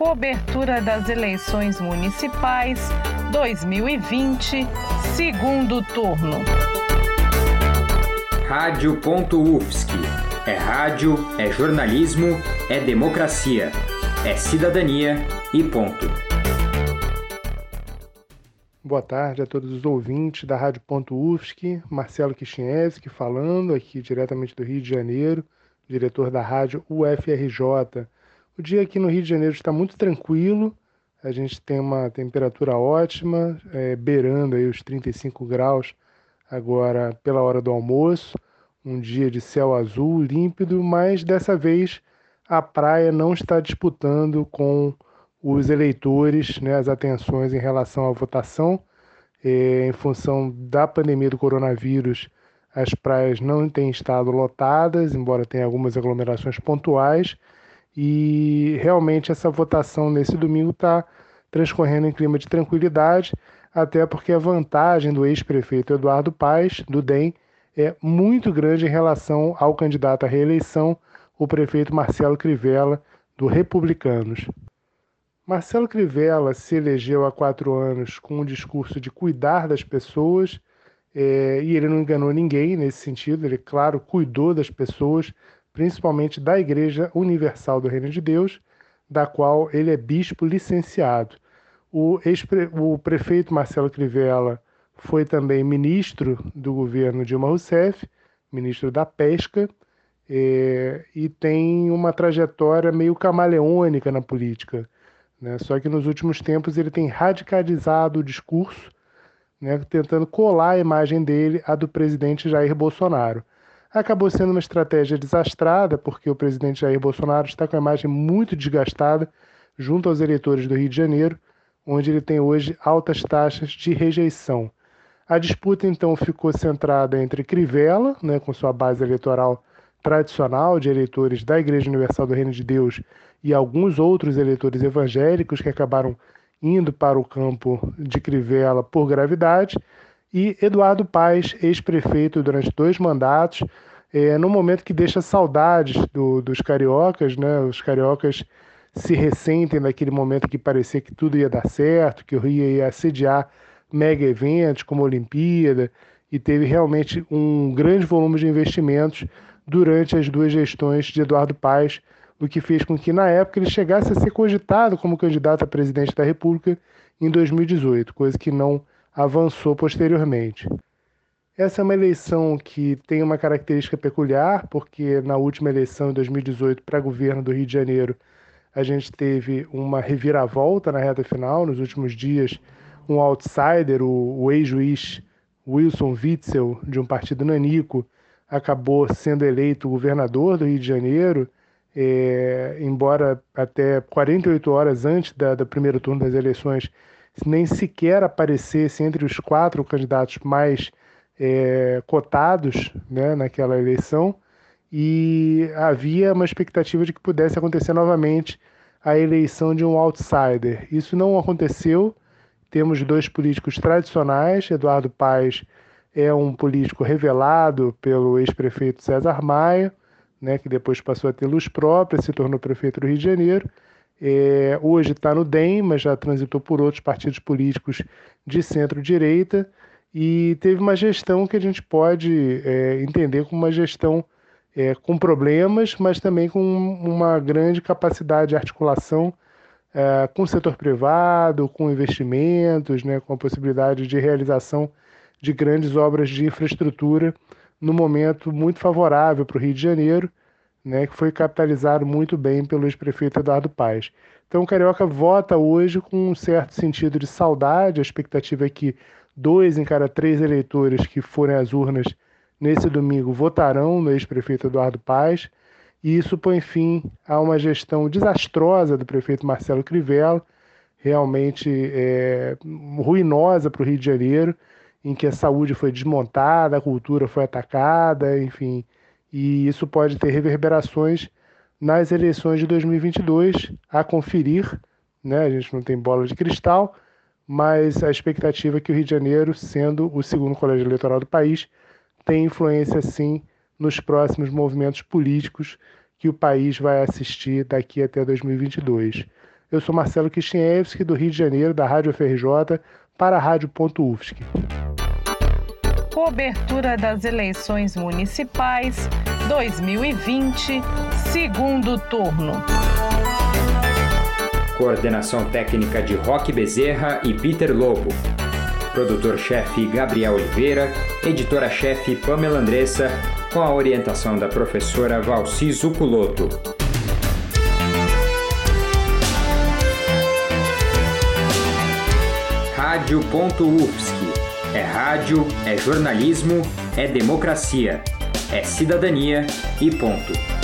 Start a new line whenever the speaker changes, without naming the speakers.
cobertura das eleições municipais 2020, segundo turno.
Rádio.UFSC. É rádio, é jornalismo, é democracia, é cidadania e ponto.
Boa tarde a todos os ouvintes da Rádio.UFSC, Marcelo Kishinevski falando aqui diretamente do Rio de Janeiro, diretor da rádio UFRJ. O dia aqui no Rio de Janeiro está muito tranquilo, a gente tem uma temperatura ótima, é, beirando aí os 35 graus agora pela hora do almoço. Um dia de céu azul, límpido, mas dessa vez a praia não está disputando com os eleitores né, as atenções em relação à votação. É, em função da pandemia do coronavírus, as praias não têm estado lotadas, embora tenha algumas aglomerações pontuais. E realmente essa votação nesse domingo está transcorrendo em clima de tranquilidade, até porque a vantagem do ex-prefeito Eduardo Paes, do DEM, é muito grande em relação ao candidato à reeleição, o prefeito Marcelo Crivella, do Republicanos. Marcelo Crivella se elegeu há quatro anos com um discurso de cuidar das pessoas, é, e ele não enganou ninguém nesse sentido, ele, claro, cuidou das pessoas, principalmente da Igreja Universal do Reino de Deus, da qual ele é bispo licenciado. O, o prefeito Marcelo Crivella foi também ministro do governo Dilma Rousseff, ministro da Pesca, é, e tem uma trajetória meio camaleônica na política. Né? Só que nos últimos tempos ele tem radicalizado o discurso, né, tentando colar a imagem dele à do presidente Jair Bolsonaro acabou sendo uma estratégia desastrada, porque o presidente Jair Bolsonaro está com a imagem muito desgastada junto aos eleitores do Rio de Janeiro, onde ele tem hoje altas taxas de rejeição. A disputa então ficou centrada entre Crivella, né, com sua base eleitoral tradicional de eleitores da Igreja Universal do Reino de Deus e alguns outros eleitores evangélicos que acabaram indo para o campo de Crivella por gravidade, e Eduardo Paes, ex-prefeito durante dois mandatos, é, no momento que deixa saudades do, dos cariocas, né? Os cariocas se ressentem naquele momento que parecia que tudo ia dar certo, que o Rio ia assediar mega eventos como a Olimpíada, e teve realmente um grande volume de investimentos durante as duas gestões de Eduardo Paes, o que fez com que, na época, ele chegasse a ser cogitado como candidato a presidente da República em 2018, coisa que não avançou posteriormente. Essa é uma eleição que tem uma característica peculiar, porque na última eleição, em 2018, para governo do Rio de Janeiro, a gente teve uma reviravolta na reta final. Nos últimos dias, um outsider, o, o ex-juiz Wilson Witzel, de um partido nanico, acabou sendo eleito governador do Rio de Janeiro, é, embora até 48 horas antes da, do primeiro turno das eleições nem sequer aparecesse entre os quatro candidatos mais é, cotados né, naquela eleição, e havia uma expectativa de que pudesse acontecer novamente a eleição de um outsider. Isso não aconteceu. Temos dois políticos tradicionais. Eduardo Paes é um político revelado pelo ex-prefeito César Maia, né, que depois passou a ter luz própria, se tornou prefeito do Rio de Janeiro. É, hoje está no DEM, mas já transitou por outros partidos políticos de centro-direita. E teve uma gestão que a gente pode é, entender como uma gestão é, com problemas, mas também com uma grande capacidade de articulação é, com o setor privado, com investimentos, né, com a possibilidade de realização de grandes obras de infraestrutura no momento muito favorável para o Rio de Janeiro né, que foi capitalizado muito bem pelo ex-prefeito Eduardo Paes. Então o Carioca vota hoje com um certo sentido de saudade, a expectativa é que dois em cada três eleitores que forem às urnas nesse domingo votarão no ex-prefeito Eduardo Paes, e isso põe fim a uma gestão desastrosa do prefeito Marcelo Crivella, realmente é, ruinosa para o Rio de Janeiro, em que a saúde foi desmontada, a cultura foi atacada, enfim, e isso pode ter reverberações nas eleições de 2022 a conferir, né? A gente não tem bola de cristal, mas a expectativa é que o Rio de Janeiro, sendo o segundo colégio eleitoral do país, tem influência sim nos próximos movimentos políticos que o país vai assistir daqui até 2022. Eu sou Marcelo Kishinevski, do Rio de Janeiro, da Rádio FRJ, para a Rádio.UFSC.
Cobertura das eleições municipais 2020, segundo turno.
Coordenação técnica de Roque Bezerra e Peter Lobo. Produtor-chefe Gabriel Oliveira, editora-chefe Pamela Andressa, com a orientação da professora Valci Zuculoto. Rádio.UFSC. É rádio, é jornalismo, é democracia, é cidadania e ponto.